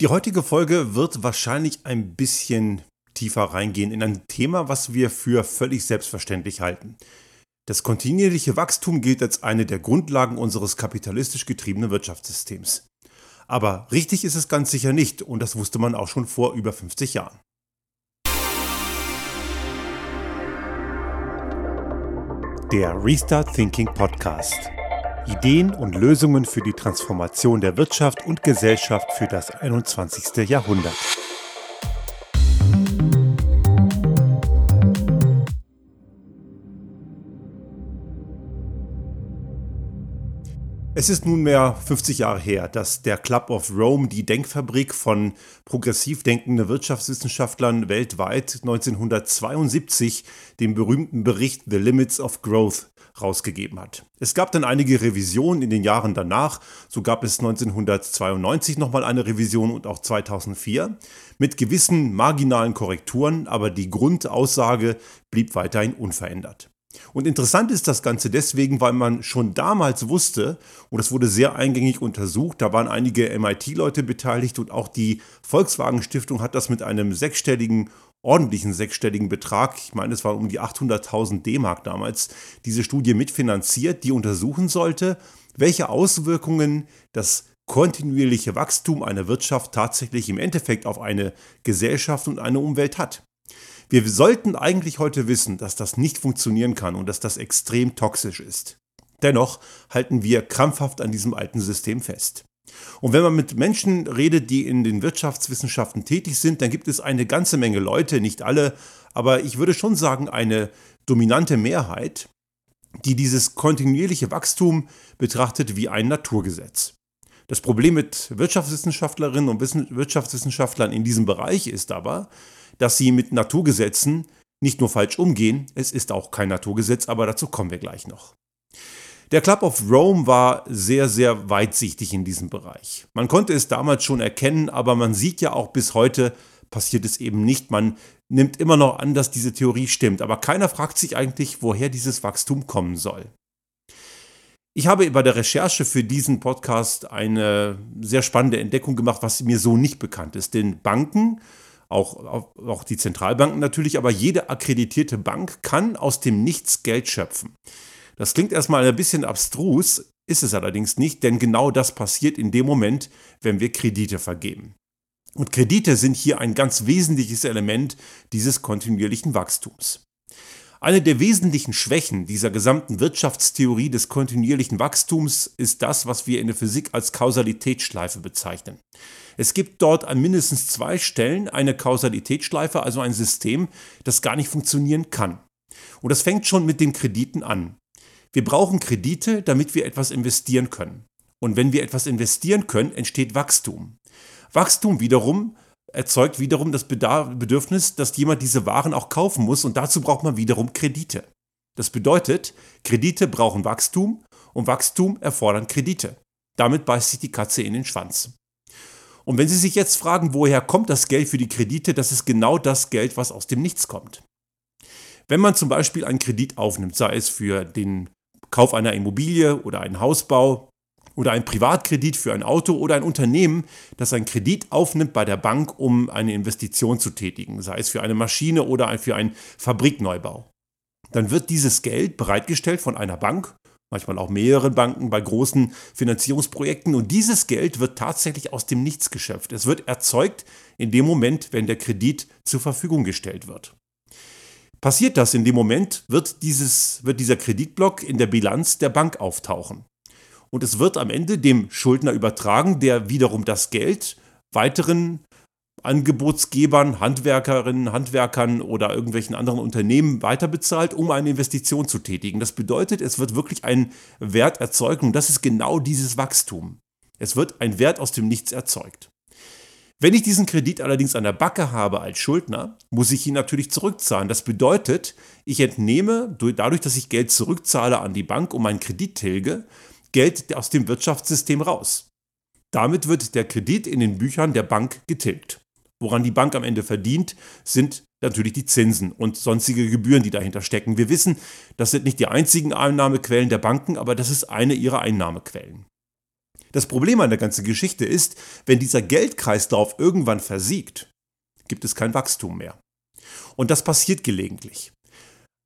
Die heutige Folge wird wahrscheinlich ein bisschen tiefer reingehen in ein Thema, was wir für völlig selbstverständlich halten. Das kontinuierliche Wachstum gilt als eine der Grundlagen unseres kapitalistisch getriebenen Wirtschaftssystems. Aber richtig ist es ganz sicher nicht und das wusste man auch schon vor über 50 Jahren. Der Restart Thinking Podcast. Ideen und Lösungen für die Transformation der Wirtschaft und Gesellschaft für das 21. Jahrhundert. Es ist nunmehr 50 Jahre her, dass der Club of Rome die Denkfabrik von progressiv denkenden Wirtschaftswissenschaftlern weltweit 1972 den berühmten Bericht The Limits of Growth rausgegeben hat. Es gab dann einige Revisionen in den Jahren danach, so gab es 1992 nochmal eine Revision und auch 2004 mit gewissen marginalen Korrekturen, aber die Grundaussage blieb weiterhin unverändert. Und interessant ist das Ganze deswegen, weil man schon damals wusste, und es wurde sehr eingängig untersucht, da waren einige MIT-Leute beteiligt und auch die Volkswagen Stiftung hat das mit einem sechsstelligen, ordentlichen sechsstelligen Betrag, ich meine, es waren um die 800.000 D-Mark damals, diese Studie mitfinanziert, die untersuchen sollte, welche Auswirkungen das kontinuierliche Wachstum einer Wirtschaft tatsächlich im Endeffekt auf eine Gesellschaft und eine Umwelt hat. Wir sollten eigentlich heute wissen, dass das nicht funktionieren kann und dass das extrem toxisch ist. Dennoch halten wir krampfhaft an diesem alten System fest. Und wenn man mit Menschen redet, die in den Wirtschaftswissenschaften tätig sind, dann gibt es eine ganze Menge Leute, nicht alle, aber ich würde schon sagen, eine dominante Mehrheit, die dieses kontinuierliche Wachstum betrachtet wie ein Naturgesetz. Das Problem mit Wirtschaftswissenschaftlerinnen und Wirtschaftswissenschaftlern in diesem Bereich ist aber, dass sie mit Naturgesetzen nicht nur falsch umgehen, es ist auch kein Naturgesetz, aber dazu kommen wir gleich noch. Der Club of Rome war sehr, sehr weitsichtig in diesem Bereich. Man konnte es damals schon erkennen, aber man sieht ja auch bis heute passiert es eben nicht. Man nimmt immer noch an, dass diese Theorie stimmt, aber keiner fragt sich eigentlich, woher dieses Wachstum kommen soll. Ich habe bei der Recherche für diesen Podcast eine sehr spannende Entdeckung gemacht, was mir so nicht bekannt ist. Denn Banken auch, auch die Zentralbanken natürlich, aber jede akkreditierte Bank kann aus dem Nichts Geld schöpfen. Das klingt erstmal ein bisschen abstrus, ist es allerdings nicht, denn genau das passiert in dem Moment, wenn wir Kredite vergeben. Und Kredite sind hier ein ganz wesentliches Element dieses kontinuierlichen Wachstums. Eine der wesentlichen Schwächen dieser gesamten Wirtschaftstheorie des kontinuierlichen Wachstums ist das, was wir in der Physik als Kausalitätsschleife bezeichnen. Es gibt dort an mindestens zwei Stellen eine Kausalitätsschleife, also ein System, das gar nicht funktionieren kann. Und das fängt schon mit den Krediten an. Wir brauchen Kredite, damit wir etwas investieren können. Und wenn wir etwas investieren können, entsteht Wachstum. Wachstum wiederum erzeugt wiederum das Bedürfnis, dass jemand diese Waren auch kaufen muss und dazu braucht man wiederum Kredite. Das bedeutet, Kredite brauchen Wachstum und Wachstum erfordern Kredite. Damit beißt sich die Katze in den Schwanz. Und wenn Sie sich jetzt fragen, woher kommt das Geld für die Kredite, das ist genau das Geld, was aus dem Nichts kommt. Wenn man zum Beispiel einen Kredit aufnimmt, sei es für den Kauf einer Immobilie oder einen Hausbau oder einen Privatkredit für ein Auto oder ein Unternehmen, das einen Kredit aufnimmt bei der Bank, um eine Investition zu tätigen, sei es für eine Maschine oder für einen Fabrikneubau, dann wird dieses Geld bereitgestellt von einer Bank manchmal auch mehreren Banken bei großen Finanzierungsprojekten. Und dieses Geld wird tatsächlich aus dem Nichts geschöpft. Es wird erzeugt in dem Moment, wenn der Kredit zur Verfügung gestellt wird. Passiert das in dem Moment, wird, dieses, wird dieser Kreditblock in der Bilanz der Bank auftauchen. Und es wird am Ende dem Schuldner übertragen, der wiederum das Geld weiteren Angebotsgebern, Handwerkerinnen, Handwerkern oder irgendwelchen anderen Unternehmen weiterbezahlt, um eine Investition zu tätigen. Das bedeutet, es wird wirklich ein Wert erzeugt und das ist genau dieses Wachstum. Es wird ein Wert aus dem Nichts erzeugt. Wenn ich diesen Kredit allerdings an der Backe habe als Schuldner, muss ich ihn natürlich zurückzahlen. Das bedeutet, ich entnehme dadurch, dass ich Geld zurückzahle an die Bank um meinen Kredit tilge, Geld aus dem Wirtschaftssystem raus. Damit wird der Kredit in den Büchern der Bank getilgt. Woran die Bank am Ende verdient, sind natürlich die Zinsen und sonstige Gebühren, die dahinter stecken. Wir wissen, das sind nicht die einzigen Einnahmequellen der Banken, aber das ist eine ihrer Einnahmequellen. Das Problem an der ganzen Geschichte ist, wenn dieser Geldkreislauf irgendwann versiegt, gibt es kein Wachstum mehr. Und das passiert gelegentlich.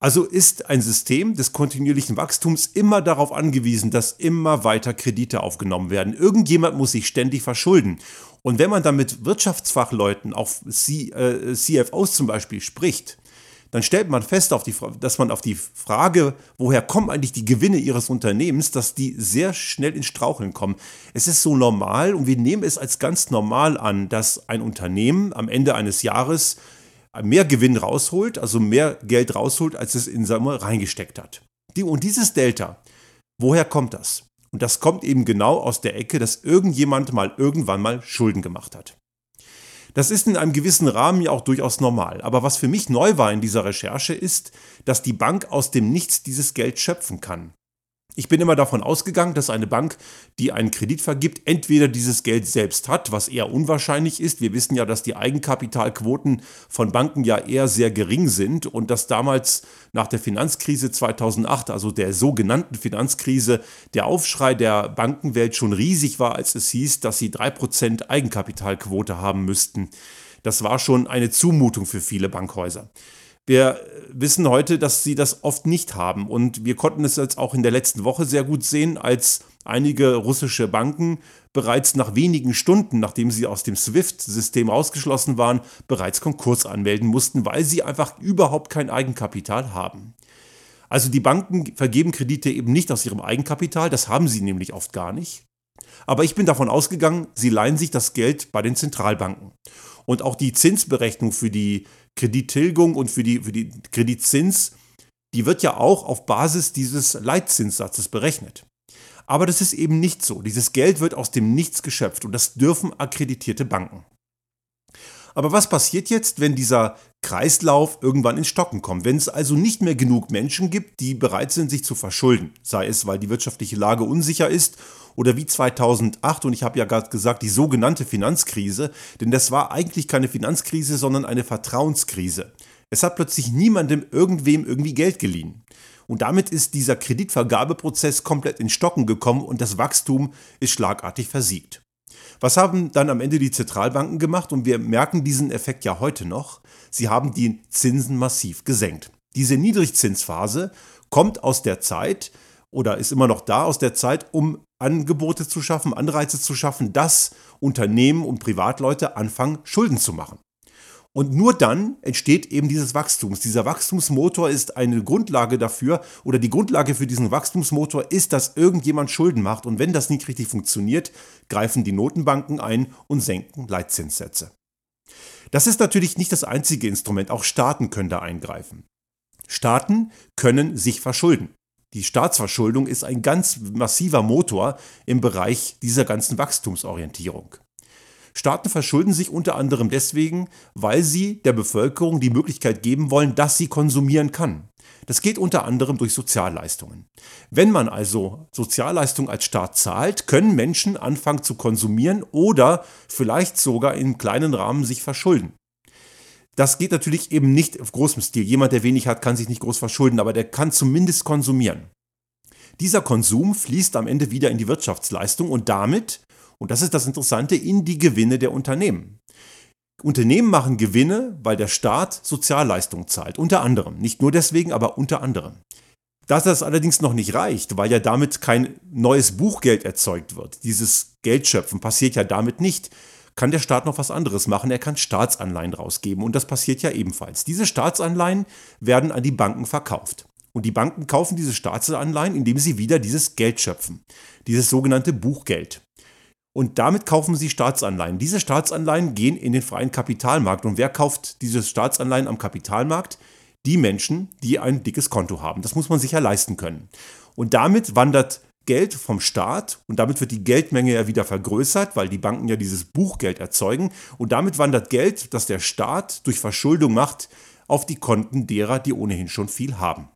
Also ist ein System des kontinuierlichen Wachstums immer darauf angewiesen, dass immer weiter Kredite aufgenommen werden. Irgendjemand muss sich ständig verschulden. Und wenn man dann mit Wirtschaftsfachleuten, auch CFOs äh, zum Beispiel, spricht, dann stellt man fest, die, dass man auf die Frage, woher kommen eigentlich die Gewinne ihres Unternehmens, dass die sehr schnell ins Straucheln kommen. Es ist so normal und wir nehmen es als ganz normal an, dass ein Unternehmen am Ende eines Jahres mehr Gewinn rausholt, also mehr Geld rausholt, als es in Summe reingesteckt hat. und dieses Delta, woher kommt das? Und das kommt eben genau aus der Ecke, dass irgendjemand mal irgendwann mal Schulden gemacht hat. Das ist in einem gewissen Rahmen ja auch durchaus normal. Aber was für mich neu war in dieser Recherche ist, dass die Bank aus dem Nichts dieses Geld schöpfen kann. Ich bin immer davon ausgegangen, dass eine Bank, die einen Kredit vergibt, entweder dieses Geld selbst hat, was eher unwahrscheinlich ist. Wir wissen ja, dass die Eigenkapitalquoten von Banken ja eher sehr gering sind und dass damals nach der Finanzkrise 2008, also der sogenannten Finanzkrise, der Aufschrei der Bankenwelt schon riesig war, als es hieß, dass sie 3% Eigenkapitalquote haben müssten. Das war schon eine Zumutung für viele Bankhäuser. Wir wissen heute, dass sie das oft nicht haben. Und wir konnten es jetzt auch in der letzten Woche sehr gut sehen, als einige russische Banken bereits nach wenigen Stunden, nachdem sie aus dem SWIFT-System ausgeschlossen waren, bereits Konkurs anmelden mussten, weil sie einfach überhaupt kein Eigenkapital haben. Also die Banken vergeben Kredite eben nicht aus ihrem Eigenkapital, das haben sie nämlich oft gar nicht. Aber ich bin davon ausgegangen, sie leihen sich das Geld bei den Zentralbanken. Und auch die Zinsberechnung für die Kredittilgung und für die, für die Kreditzins, die wird ja auch auf Basis dieses Leitzinssatzes berechnet. Aber das ist eben nicht so. Dieses Geld wird aus dem Nichts geschöpft und das dürfen akkreditierte Banken. Aber was passiert jetzt, wenn dieser Kreislauf irgendwann ins Stocken kommt? Wenn es also nicht mehr genug Menschen gibt, die bereit sind, sich zu verschulden, sei es, weil die wirtschaftliche Lage unsicher ist oder wie 2008 und ich habe ja gerade gesagt, die sogenannte Finanzkrise, denn das war eigentlich keine Finanzkrise, sondern eine Vertrauenskrise. Es hat plötzlich niemandem irgendwem irgendwie Geld geliehen. Und damit ist dieser Kreditvergabeprozess komplett in Stocken gekommen und das Wachstum ist schlagartig versiegt. Was haben dann am Ende die Zentralbanken gemacht? Und wir merken diesen Effekt ja heute noch. Sie haben die Zinsen massiv gesenkt. Diese Niedrigzinsphase kommt aus der Zeit oder ist immer noch da aus der Zeit, um Angebote zu schaffen, Anreize zu schaffen, dass Unternehmen und Privatleute anfangen, Schulden zu machen. Und nur dann entsteht eben dieses Wachstums. Dieser Wachstumsmotor ist eine Grundlage dafür oder die Grundlage für diesen Wachstumsmotor ist, dass irgendjemand Schulden macht. Und wenn das nicht richtig funktioniert, greifen die Notenbanken ein und senken Leitzinssätze. Das ist natürlich nicht das einzige Instrument. Auch Staaten können da eingreifen. Staaten können sich verschulden. Die Staatsverschuldung ist ein ganz massiver Motor im Bereich dieser ganzen Wachstumsorientierung. Staaten verschulden sich unter anderem deswegen, weil sie der Bevölkerung die Möglichkeit geben wollen, dass sie konsumieren kann. Das geht unter anderem durch Sozialleistungen. Wenn man also Sozialleistungen als Staat zahlt, können Menschen anfangen zu konsumieren oder vielleicht sogar in kleinen Rahmen sich verschulden. Das geht natürlich eben nicht auf großem Stil. Jemand, der wenig hat, kann sich nicht groß verschulden, aber der kann zumindest konsumieren. Dieser Konsum fließt am Ende wieder in die Wirtschaftsleistung und damit und das ist das Interessante, in die Gewinne der Unternehmen. Unternehmen machen Gewinne, weil der Staat Sozialleistungen zahlt, unter anderem. Nicht nur deswegen, aber unter anderem. Dass das allerdings noch nicht reicht, weil ja damit kein neues Buchgeld erzeugt wird, dieses Geldschöpfen passiert ja damit nicht, kann der Staat noch was anderes machen. Er kann Staatsanleihen rausgeben und das passiert ja ebenfalls. Diese Staatsanleihen werden an die Banken verkauft. Und die Banken kaufen diese Staatsanleihen, indem sie wieder dieses Geld schöpfen, dieses sogenannte Buchgeld. Und damit kaufen sie Staatsanleihen. Diese Staatsanleihen gehen in den freien Kapitalmarkt. Und wer kauft diese Staatsanleihen am Kapitalmarkt? Die Menschen, die ein dickes Konto haben. Das muss man sich ja leisten können. Und damit wandert Geld vom Staat und damit wird die Geldmenge ja wieder vergrößert, weil die Banken ja dieses Buchgeld erzeugen. Und damit wandert Geld, das der Staat durch Verschuldung macht, auf die Konten derer, die ohnehin schon viel haben.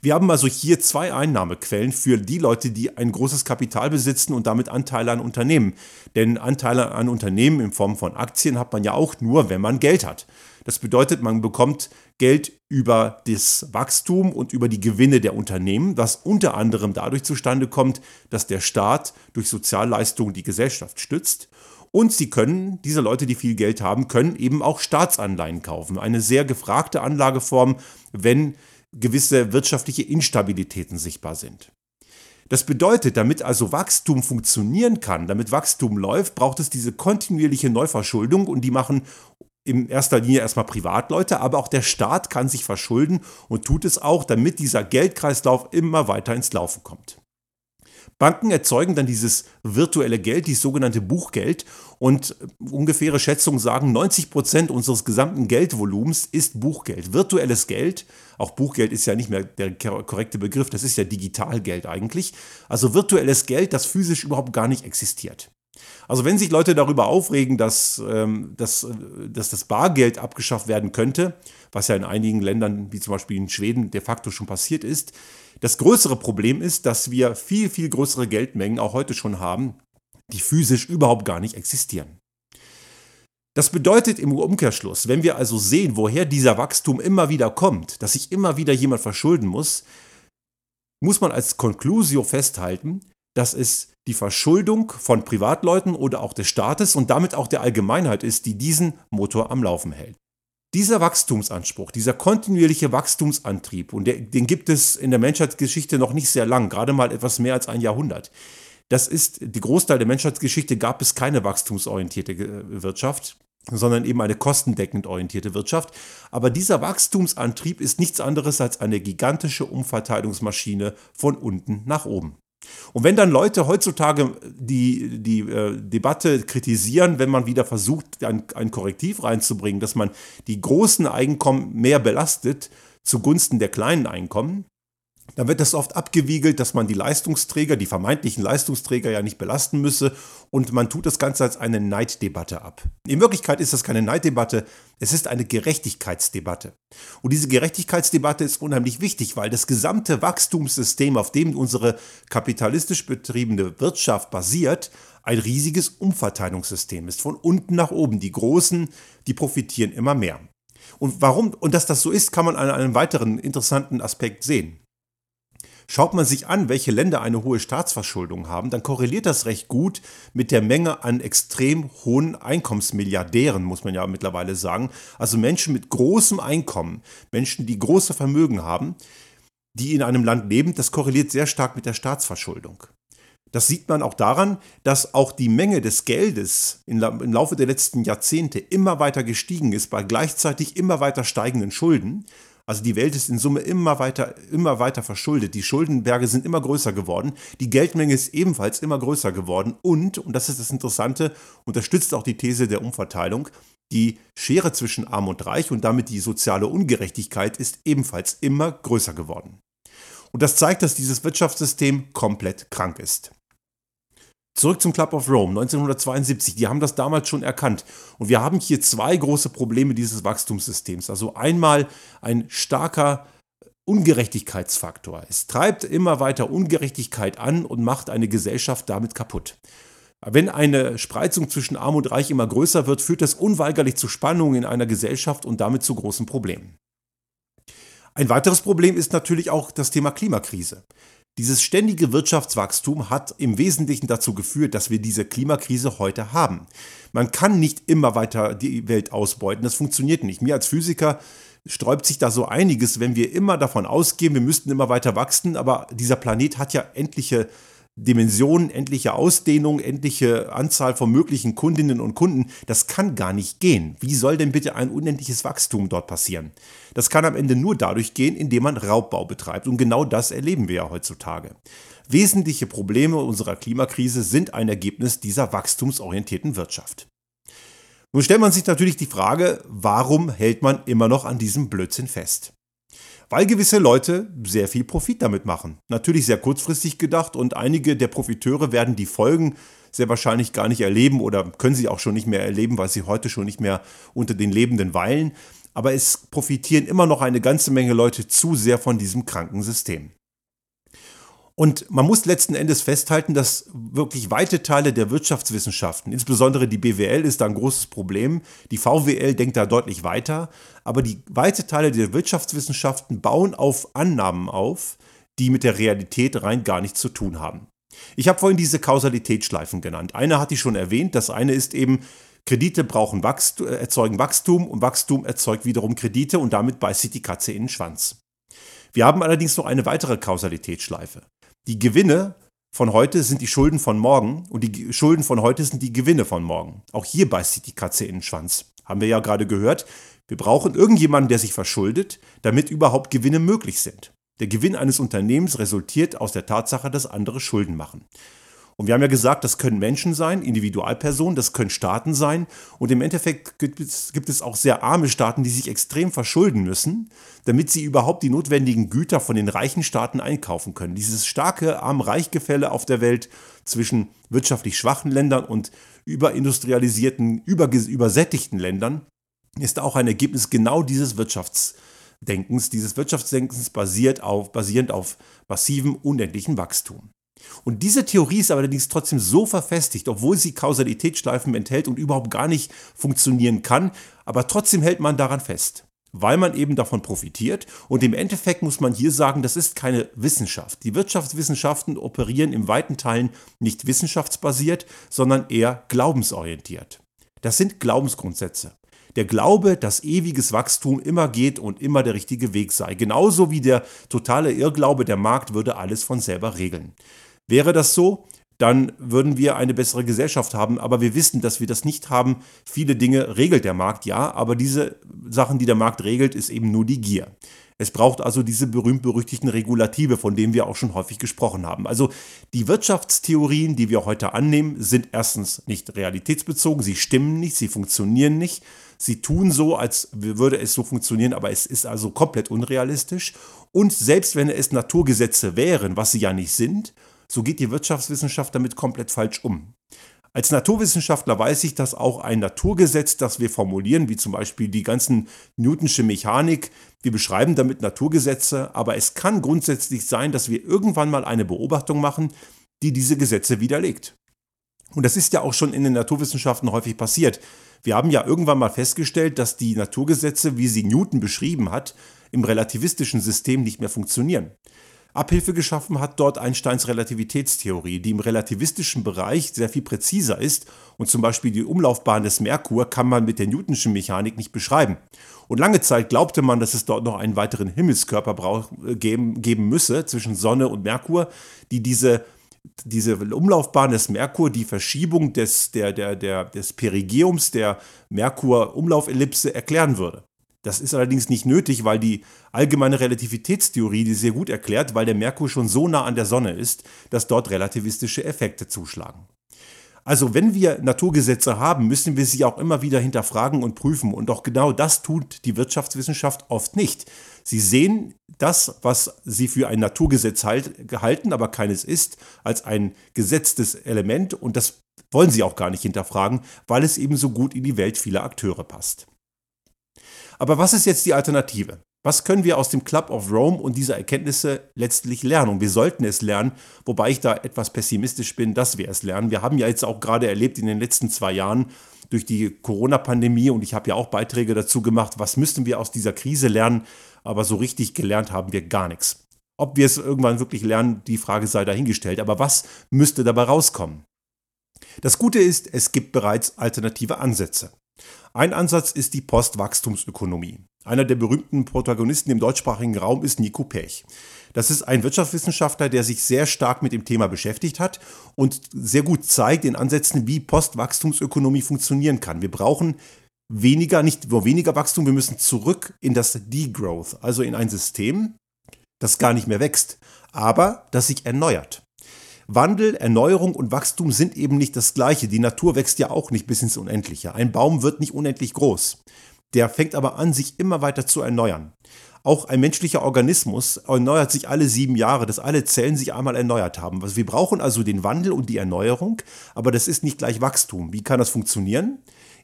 Wir haben also hier zwei Einnahmequellen für die Leute, die ein großes Kapital besitzen und damit Anteile an Unternehmen. Denn Anteile an Unternehmen in Form von Aktien hat man ja auch nur, wenn man Geld hat. Das bedeutet, man bekommt Geld über das Wachstum und über die Gewinne der Unternehmen, was unter anderem dadurch zustande kommt, dass der Staat durch Sozialleistungen die Gesellschaft stützt. Und sie können, diese Leute, die viel Geld haben, können eben auch Staatsanleihen kaufen. Eine sehr gefragte Anlageform, wenn gewisse wirtschaftliche Instabilitäten sichtbar sind. Das bedeutet, damit also Wachstum funktionieren kann, damit Wachstum läuft, braucht es diese kontinuierliche Neuverschuldung und die machen in erster Linie erstmal Privatleute, aber auch der Staat kann sich verschulden und tut es auch, damit dieser Geldkreislauf immer weiter ins Laufen kommt. Banken erzeugen dann dieses virtuelle Geld, dieses sogenannte Buchgeld. Und ungefähre Schätzungen sagen, 90 Prozent unseres gesamten Geldvolumens ist Buchgeld. Virtuelles Geld, auch Buchgeld ist ja nicht mehr der korrekte Begriff, das ist ja Digitalgeld eigentlich. Also virtuelles Geld, das physisch überhaupt gar nicht existiert. Also wenn sich Leute darüber aufregen, dass, ähm, dass, dass das Bargeld abgeschafft werden könnte, was ja in einigen Ländern, wie zum Beispiel in Schweden, de facto schon passiert ist, das größere Problem ist, dass wir viel, viel größere Geldmengen auch heute schon haben, die physisch überhaupt gar nicht existieren. Das bedeutet im Umkehrschluss, wenn wir also sehen, woher dieser Wachstum immer wieder kommt, dass sich immer wieder jemand verschulden muss, muss man als Conclusio festhalten, dass es die Verschuldung von Privatleuten oder auch des Staates und damit auch der Allgemeinheit ist, die diesen Motor am Laufen hält. Dieser Wachstumsanspruch, dieser kontinuierliche Wachstumsantrieb, und den gibt es in der Menschheitsgeschichte noch nicht sehr lang, gerade mal etwas mehr als ein Jahrhundert. Das ist, die Großteil der Menschheitsgeschichte gab es keine wachstumsorientierte Wirtschaft, sondern eben eine kostendeckend orientierte Wirtschaft. Aber dieser Wachstumsantrieb ist nichts anderes als eine gigantische Umverteilungsmaschine von unten nach oben. Und wenn dann Leute heutzutage die, die äh, Debatte kritisieren, wenn man wieder versucht, ein, ein Korrektiv reinzubringen, dass man die großen Einkommen mehr belastet zugunsten der kleinen Einkommen, dann wird das oft abgewiegelt, dass man die Leistungsträger, die vermeintlichen Leistungsträger ja nicht belasten müsse und man tut das Ganze als eine Neiddebatte ab. In Wirklichkeit ist das keine Neiddebatte, es ist eine Gerechtigkeitsdebatte. Und diese Gerechtigkeitsdebatte ist unheimlich wichtig, weil das gesamte Wachstumssystem, auf dem unsere kapitalistisch betriebene Wirtschaft basiert, ein riesiges Umverteilungssystem ist, von unten nach oben. Die Großen, die profitieren immer mehr. Und warum, und dass das so ist, kann man an einem weiteren interessanten Aspekt sehen. Schaut man sich an, welche Länder eine hohe Staatsverschuldung haben, dann korreliert das recht gut mit der Menge an extrem hohen Einkommensmilliardären, muss man ja mittlerweile sagen. Also Menschen mit großem Einkommen, Menschen, die große Vermögen haben, die in einem Land leben, das korreliert sehr stark mit der Staatsverschuldung. Das sieht man auch daran, dass auch die Menge des Geldes im Laufe der letzten Jahrzehnte immer weiter gestiegen ist, bei gleichzeitig immer weiter steigenden Schulden. Also die Welt ist in Summe immer weiter, immer weiter verschuldet. Die Schuldenberge sind immer größer geworden. Die Geldmenge ist ebenfalls immer größer geworden. Und, und das ist das Interessante, unterstützt auch die These der Umverteilung. Die Schere zwischen Arm und Reich und damit die soziale Ungerechtigkeit ist ebenfalls immer größer geworden. Und das zeigt, dass dieses Wirtschaftssystem komplett krank ist. Zurück zum Club of Rome 1972. Die haben das damals schon erkannt. Und wir haben hier zwei große Probleme dieses Wachstumssystems. Also einmal ein starker Ungerechtigkeitsfaktor. Es treibt immer weiter Ungerechtigkeit an und macht eine Gesellschaft damit kaputt. Wenn eine Spreizung zwischen Arm und Reich immer größer wird, führt das unweigerlich zu Spannungen in einer Gesellschaft und damit zu großen Problemen. Ein weiteres Problem ist natürlich auch das Thema Klimakrise. Dieses ständige Wirtschaftswachstum hat im Wesentlichen dazu geführt, dass wir diese Klimakrise heute haben. Man kann nicht immer weiter die Welt ausbeuten, das funktioniert nicht. Mir als Physiker sträubt sich da so einiges, wenn wir immer davon ausgehen, wir müssten immer weiter wachsen, aber dieser Planet hat ja endliche Dimensionen, endliche Ausdehnung, endliche Anzahl von möglichen Kundinnen und Kunden, das kann gar nicht gehen. Wie soll denn bitte ein unendliches Wachstum dort passieren? Das kann am Ende nur dadurch gehen, indem man Raubbau betreibt. Und genau das erleben wir ja heutzutage. Wesentliche Probleme unserer Klimakrise sind ein Ergebnis dieser wachstumsorientierten Wirtschaft. Nun stellt man sich natürlich die Frage, warum hält man immer noch an diesem Blödsinn fest? Weil gewisse Leute sehr viel Profit damit machen. Natürlich sehr kurzfristig gedacht und einige der Profiteure werden die Folgen sehr wahrscheinlich gar nicht erleben oder können sie auch schon nicht mehr erleben, weil sie heute schon nicht mehr unter den Lebenden weilen. Aber es profitieren immer noch eine ganze Menge Leute zu sehr von diesem kranken System. Und man muss letzten Endes festhalten, dass wirklich weite Teile der Wirtschaftswissenschaften, insbesondere die BWL ist da ein großes Problem, die VWL denkt da deutlich weiter, aber die weite Teile der Wirtschaftswissenschaften bauen auf Annahmen auf, die mit der Realität rein gar nichts zu tun haben. Ich habe vorhin diese Kausalitätsschleifen genannt. Eine hatte ich schon erwähnt, das eine ist eben, Kredite brauchen Wachstum, erzeugen Wachstum und Wachstum erzeugt wiederum Kredite und damit beißt sich die Katze in den Schwanz. Wir haben allerdings noch eine weitere Kausalitätsschleife. Die Gewinne von heute sind die Schulden von morgen und die Schulden von heute sind die Gewinne von morgen. Auch hier beißt sich die Katze in den Schwanz. Haben wir ja gerade gehört. Wir brauchen irgendjemanden, der sich verschuldet, damit überhaupt Gewinne möglich sind. Der Gewinn eines Unternehmens resultiert aus der Tatsache, dass andere Schulden machen. Und wir haben ja gesagt, das können Menschen sein, Individualpersonen, das können Staaten sein. Und im Endeffekt gibt es, gibt es auch sehr arme Staaten, die sich extrem verschulden müssen, damit sie überhaupt die notwendigen Güter von den reichen Staaten einkaufen können. Dieses starke Arm-Reich-Gefälle auf der Welt zwischen wirtschaftlich schwachen Ländern und überindustrialisierten, über, übersättigten Ländern ist auch ein Ergebnis genau dieses Wirtschaftsdenkens. Dieses Wirtschaftsdenkens basiert auf, basierend auf massivem, unendlichen Wachstum. Und diese Theorie ist allerdings trotzdem so verfestigt, obwohl sie Kausalitätsschleifen enthält und überhaupt gar nicht funktionieren kann, aber trotzdem hält man daran fest, weil man eben davon profitiert. Und im Endeffekt muss man hier sagen, das ist keine Wissenschaft. Die Wirtschaftswissenschaften operieren im weiten Teilen nicht wissenschaftsbasiert, sondern eher glaubensorientiert. Das sind Glaubensgrundsätze. Der Glaube, dass ewiges Wachstum immer geht und immer der richtige Weg sei. Genauso wie der totale Irrglaube, der Markt würde alles von selber regeln. Wäre das so, dann würden wir eine bessere Gesellschaft haben. Aber wir wissen, dass wir das nicht haben. Viele Dinge regelt der Markt, ja, aber diese Sachen, die der Markt regelt, ist eben nur die Gier. Es braucht also diese berühmt-berüchtigten Regulative, von denen wir auch schon häufig gesprochen haben. Also die Wirtschaftstheorien, die wir heute annehmen, sind erstens nicht realitätsbezogen, sie stimmen nicht, sie funktionieren nicht. Sie tun so, als würde es so funktionieren, aber es ist also komplett unrealistisch. Und selbst wenn es Naturgesetze wären, was sie ja nicht sind, so geht die Wirtschaftswissenschaft damit komplett falsch um. Als Naturwissenschaftler weiß ich, dass auch ein Naturgesetz, das wir formulieren, wie zum Beispiel die ganzen Newtonsche Mechanik, wir beschreiben damit Naturgesetze, aber es kann grundsätzlich sein, dass wir irgendwann mal eine Beobachtung machen, die diese Gesetze widerlegt. Und das ist ja auch schon in den Naturwissenschaften häufig passiert. Wir haben ja irgendwann mal festgestellt, dass die Naturgesetze, wie sie Newton beschrieben hat, im relativistischen System nicht mehr funktionieren. Abhilfe geschaffen hat dort Einsteins Relativitätstheorie, die im relativistischen Bereich sehr viel präziser ist und zum Beispiel die Umlaufbahn des Merkur kann man mit der Newtonschen Mechanik nicht beschreiben. Und lange Zeit glaubte man, dass es dort noch einen weiteren Himmelskörper äh, geben, geben müsse zwischen Sonne und Merkur, die diese diese Umlaufbahn des Merkur, die Verschiebung des, der, der, der, des Perigeums der Merkur-Umlaufellipse erklären würde. Das ist allerdings nicht nötig, weil die allgemeine Relativitätstheorie die sehr gut erklärt, weil der Merkur schon so nah an der Sonne ist, dass dort relativistische Effekte zuschlagen. Also wenn wir Naturgesetze haben, müssen wir sie auch immer wieder hinterfragen und prüfen. Und auch genau das tut die Wirtschaftswissenschaft oft nicht. Sie sehen das, was sie für ein Naturgesetz halt, gehalten, aber keines ist, als ein gesetztes Element. Und das wollen sie auch gar nicht hinterfragen, weil es eben so gut in die Welt vieler Akteure passt. Aber was ist jetzt die Alternative? Was können wir aus dem Club of Rome und dieser Erkenntnisse letztlich lernen? Und wir sollten es lernen, wobei ich da etwas pessimistisch bin, dass wir es lernen. Wir haben ja jetzt auch gerade erlebt in den letzten zwei Jahren durch die Corona-Pandemie und ich habe ja auch Beiträge dazu gemacht, was müssten wir aus dieser Krise lernen, aber so richtig gelernt haben wir gar nichts. Ob wir es irgendwann wirklich lernen, die Frage sei dahingestellt. Aber was müsste dabei rauskommen? Das Gute ist, es gibt bereits alternative Ansätze. Ein Ansatz ist die Postwachstumsökonomie. Einer der berühmten Protagonisten im deutschsprachigen Raum ist Nico Pech. Das ist ein Wirtschaftswissenschaftler, der sich sehr stark mit dem Thema beschäftigt hat und sehr gut zeigt in Ansätzen, wie Postwachstumsökonomie funktionieren kann. Wir brauchen weniger, nicht nur weniger Wachstum, wir müssen zurück in das Degrowth, also in ein System, das gar nicht mehr wächst, aber das sich erneuert. Wandel, Erneuerung und Wachstum sind eben nicht das gleiche. Die Natur wächst ja auch nicht bis ins Unendliche. Ein Baum wird nicht unendlich groß. Der fängt aber an, sich immer weiter zu erneuern. Auch ein menschlicher Organismus erneuert sich alle sieben Jahre, dass alle Zellen sich einmal erneuert haben. Also wir brauchen also den Wandel und die Erneuerung, aber das ist nicht gleich Wachstum. Wie kann das funktionieren?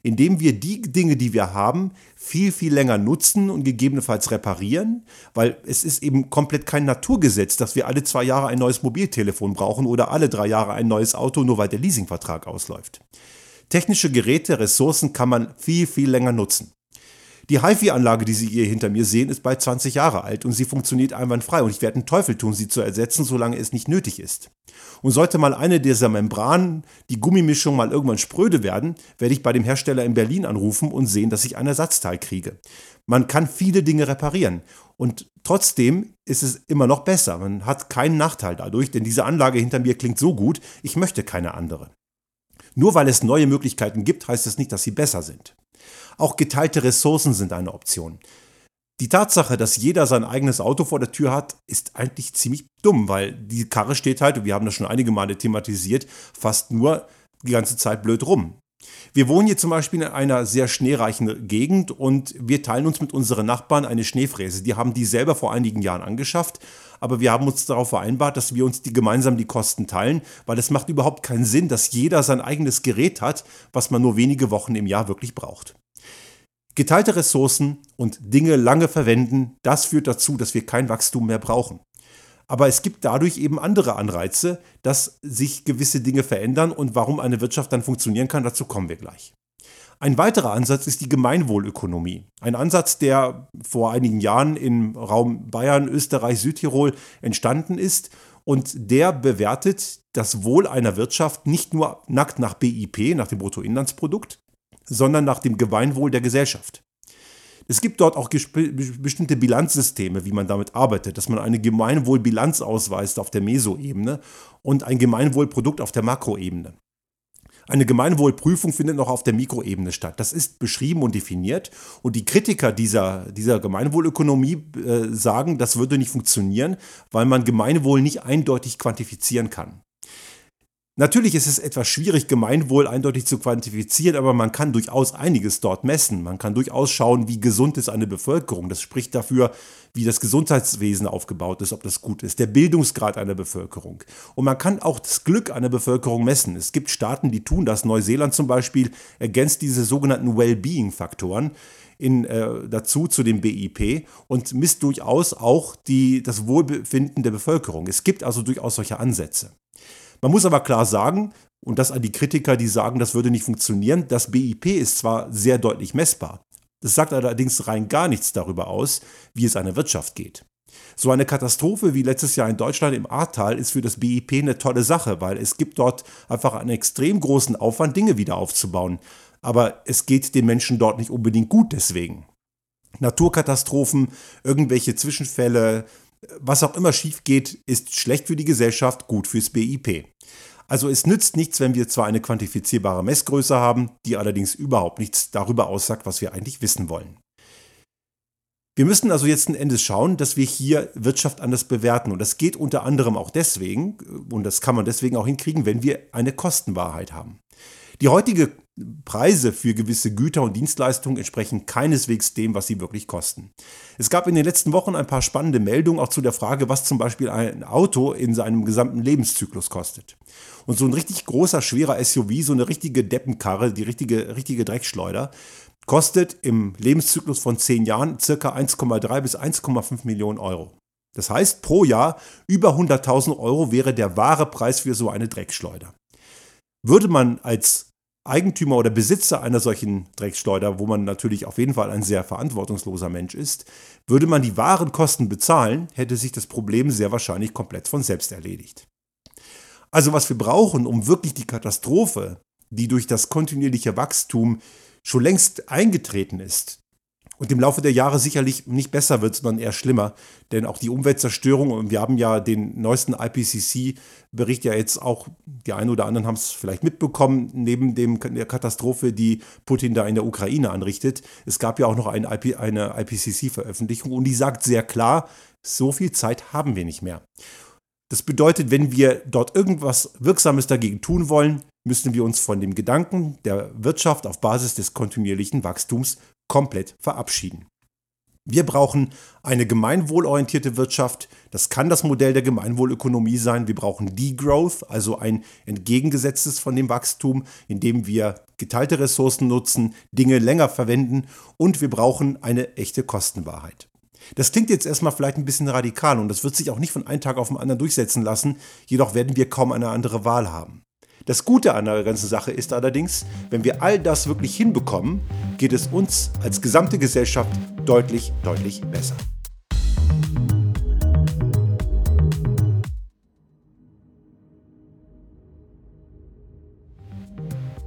Indem wir die Dinge, die wir haben, viel, viel länger nutzen und gegebenenfalls reparieren, weil es ist eben komplett kein Naturgesetz, dass wir alle zwei Jahre ein neues Mobiltelefon brauchen oder alle drei Jahre ein neues Auto, nur weil der Leasingvertrag ausläuft. Technische Geräte, Ressourcen kann man viel, viel länger nutzen. Die HiFi-Anlage, die Sie hier hinter mir sehen, ist bald 20 Jahre alt und sie funktioniert einwandfrei und ich werde einen Teufel tun, sie zu ersetzen, solange es nicht nötig ist. Und sollte mal eine dieser Membranen, die Gummimischung mal irgendwann spröde werden, werde ich bei dem Hersteller in Berlin anrufen und sehen, dass ich ein Ersatzteil kriege. Man kann viele Dinge reparieren und trotzdem ist es immer noch besser. Man hat keinen Nachteil dadurch, denn diese Anlage hinter mir klingt so gut, ich möchte keine andere. Nur weil es neue Möglichkeiten gibt, heißt es nicht, dass sie besser sind. Auch geteilte Ressourcen sind eine Option. Die Tatsache, dass jeder sein eigenes Auto vor der Tür hat, ist eigentlich ziemlich dumm, weil die Karre steht halt, und wir haben das schon einige Male thematisiert, fast nur die ganze Zeit blöd rum. Wir wohnen hier zum Beispiel in einer sehr schneereichen Gegend und wir teilen uns mit unseren Nachbarn eine Schneefräse. Die haben die selber vor einigen Jahren angeschafft, aber wir haben uns darauf vereinbart, dass wir uns die gemeinsam die Kosten teilen, weil es macht überhaupt keinen Sinn, dass jeder sein eigenes Gerät hat, was man nur wenige Wochen im Jahr wirklich braucht. Geteilte Ressourcen und Dinge lange verwenden, das führt dazu, dass wir kein Wachstum mehr brauchen. Aber es gibt dadurch eben andere Anreize, dass sich gewisse Dinge verändern und warum eine Wirtschaft dann funktionieren kann, dazu kommen wir gleich. Ein weiterer Ansatz ist die Gemeinwohlökonomie. Ein Ansatz, der vor einigen Jahren im Raum Bayern, Österreich, Südtirol entstanden ist und der bewertet das Wohl einer Wirtschaft nicht nur nackt nach BIP, nach dem Bruttoinlandsprodukt, sondern nach dem Gemeinwohl der Gesellschaft. Es gibt dort auch bestimmte Bilanzsysteme, wie man damit arbeitet, dass man eine Gemeinwohlbilanz ausweist auf der Mesoebene und ein Gemeinwohlprodukt auf der Makroebene. Eine Gemeinwohlprüfung findet noch auf der Mikroebene statt. Das ist beschrieben und definiert. Und die Kritiker dieser, dieser Gemeinwohlökonomie äh, sagen, das würde nicht funktionieren, weil man Gemeinwohl nicht eindeutig quantifizieren kann. Natürlich ist es etwas schwierig, Gemeinwohl eindeutig zu quantifizieren, aber man kann durchaus einiges dort messen. Man kann durchaus schauen, wie gesund ist eine Bevölkerung. Das spricht dafür, wie das Gesundheitswesen aufgebaut ist, ob das gut ist, der Bildungsgrad einer Bevölkerung. Und man kann auch das Glück einer Bevölkerung messen. Es gibt Staaten, die tun das. Neuseeland zum Beispiel ergänzt diese sogenannten Well-Being-Faktoren. In, äh, dazu zu dem BIP und misst durchaus auch die, das Wohlbefinden der Bevölkerung. Es gibt also durchaus solche Ansätze. Man muss aber klar sagen, und das an die Kritiker, die sagen, das würde nicht funktionieren, das BIP ist zwar sehr deutlich messbar, das sagt allerdings rein gar nichts darüber aus, wie es einer Wirtschaft geht. So eine Katastrophe wie letztes Jahr in Deutschland im Ahrtal ist für das BIP eine tolle Sache, weil es gibt dort einfach einen extrem großen Aufwand, Dinge wieder aufzubauen. Aber es geht den Menschen dort nicht unbedingt gut deswegen. Naturkatastrophen, irgendwelche Zwischenfälle, was auch immer schief geht, ist schlecht für die Gesellschaft, gut fürs BIP. Also es nützt nichts, wenn wir zwar eine quantifizierbare Messgröße haben, die allerdings überhaupt nichts darüber aussagt, was wir eigentlich wissen wollen. Wir müssen also jetzt Endes schauen, dass wir hier Wirtschaft anders bewerten. Und das geht unter anderem auch deswegen, und das kann man deswegen auch hinkriegen, wenn wir eine Kostenwahrheit haben. Die heutige Preise für gewisse Güter und Dienstleistungen entsprechen keineswegs dem, was sie wirklich kosten. Es gab in den letzten Wochen ein paar spannende Meldungen auch zu der Frage, was zum Beispiel ein Auto in seinem gesamten Lebenszyklus kostet. Und so ein richtig großer, schwerer SUV, so eine richtige Deppenkarre, die richtige, richtige Dreckschleuder, kostet im Lebenszyklus von 10 Jahren circa 1,3 bis 1,5 Millionen Euro. Das heißt, pro Jahr über 100.000 Euro wäre der wahre Preis für so eine Dreckschleuder. Würde man als Eigentümer oder Besitzer einer solchen Drecksschleuder, wo man natürlich auf jeden Fall ein sehr verantwortungsloser Mensch ist, würde man die wahren Kosten bezahlen, hätte sich das Problem sehr wahrscheinlich komplett von selbst erledigt. Also was wir brauchen, um wirklich die Katastrophe, die durch das kontinuierliche Wachstum schon längst eingetreten ist, und im Laufe der Jahre sicherlich nicht besser wird, sondern eher schlimmer. Denn auch die Umweltzerstörung, und wir haben ja den neuesten IPCC-Bericht ja jetzt auch, die einen oder anderen haben es vielleicht mitbekommen, neben dem, der Katastrophe, die Putin da in der Ukraine anrichtet. Es gab ja auch noch ein IP, eine IPCC-Veröffentlichung und die sagt sehr klar, so viel Zeit haben wir nicht mehr. Das bedeutet, wenn wir dort irgendwas Wirksames dagegen tun wollen, müssen wir uns von dem Gedanken der Wirtschaft auf Basis des kontinuierlichen Wachstums komplett verabschieden. Wir brauchen eine gemeinwohlorientierte Wirtschaft. Das kann das Modell der Gemeinwohlökonomie sein. Wir brauchen Degrowth, also ein entgegengesetztes von dem Wachstum, indem wir geteilte Ressourcen nutzen, Dinge länger verwenden und wir brauchen eine echte Kostenwahrheit. Das klingt jetzt erstmal vielleicht ein bisschen radikal und das wird sich auch nicht von einem Tag auf den anderen durchsetzen lassen, jedoch werden wir kaum eine andere Wahl haben. Das Gute an der ganzen Sache ist allerdings, wenn wir all das wirklich hinbekommen, geht es uns als gesamte Gesellschaft deutlich, deutlich besser.